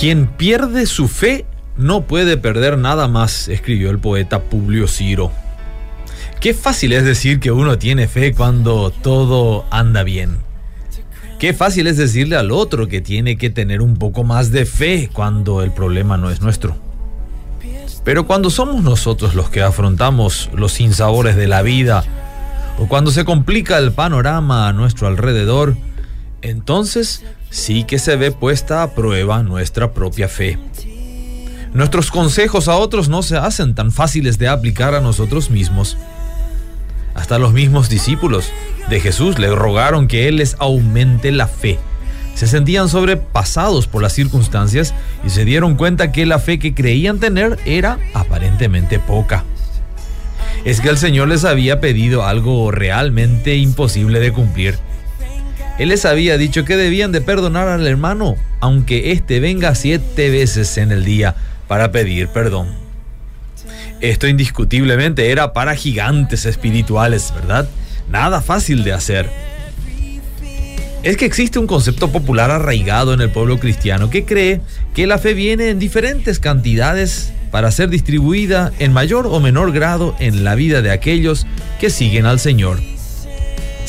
Quien pierde su fe no puede perder nada más, escribió el poeta Publio Ciro. Qué fácil es decir que uno tiene fe cuando todo anda bien. Qué fácil es decirle al otro que tiene que tener un poco más de fe cuando el problema no es nuestro. Pero cuando somos nosotros los que afrontamos los sinsabores de la vida, o cuando se complica el panorama a nuestro alrededor, entonces sí que se ve puesta a prueba nuestra propia fe. Nuestros consejos a otros no se hacen tan fáciles de aplicar a nosotros mismos. Hasta los mismos discípulos de Jesús le rogaron que Él les aumente la fe. Se sentían sobrepasados por las circunstancias y se dieron cuenta que la fe que creían tener era aparentemente poca. Es que el Señor les había pedido algo realmente imposible de cumplir él les había dicho que debían de perdonar al hermano, aunque éste venga siete veces en el día para pedir perdón. Esto indiscutiblemente era para gigantes espirituales, ¿verdad? Nada fácil de hacer. Es que existe un concepto popular arraigado en el pueblo cristiano que cree que la fe viene en diferentes cantidades para ser distribuida en mayor o menor grado en la vida de aquellos que siguen al Señor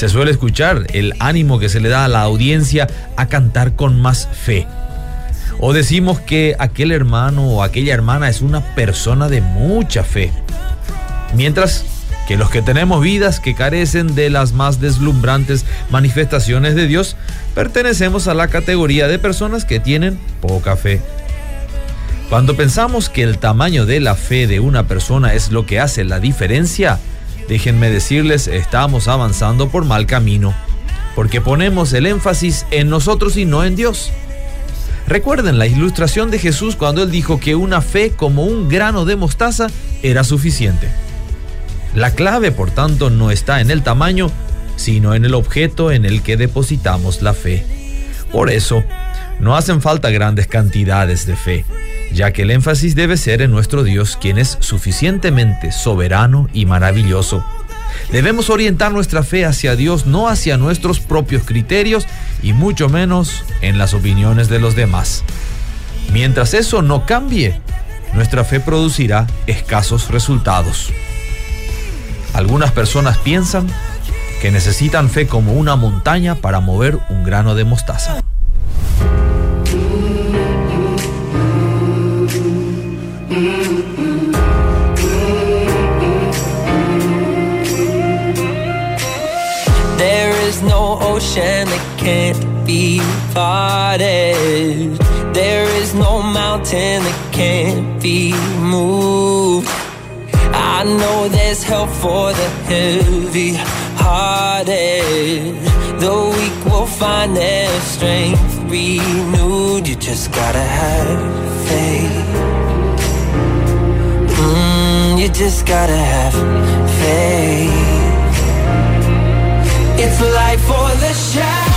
se suele escuchar el ánimo que se le da a la audiencia a cantar con más fe. O decimos que aquel hermano o aquella hermana es una persona de mucha fe. Mientras que los que tenemos vidas que carecen de las más deslumbrantes manifestaciones de Dios, pertenecemos a la categoría de personas que tienen poca fe. Cuando pensamos que el tamaño de la fe de una persona es lo que hace la diferencia, déjenme decirles, estamos avanzando por mal camino, porque ponemos el énfasis en nosotros y no en Dios. Recuerden la ilustración de Jesús cuando él dijo que una fe como un grano de mostaza era suficiente. La clave, por tanto, no está en el tamaño, sino en el objeto en el que depositamos la fe. Por eso, no hacen falta grandes cantidades de fe, ya que el énfasis debe ser en nuestro Dios, quien es suficientemente soberano y maravilloso. Debemos orientar nuestra fe hacia Dios, no hacia nuestros propios criterios y mucho menos en las opiniones de los demás. Mientras eso no cambie, nuestra fe producirá escasos resultados. Algunas personas piensan que necesitan fe como una montaña para mover un grano de mostaza. No ocean that can't be parted. There is no mountain that can't be moved. I know there's help for the heavy hearted. The weak will find their strength renewed. You just gotta have faith. Mm, you just gotta have faith. It's life for the shadow.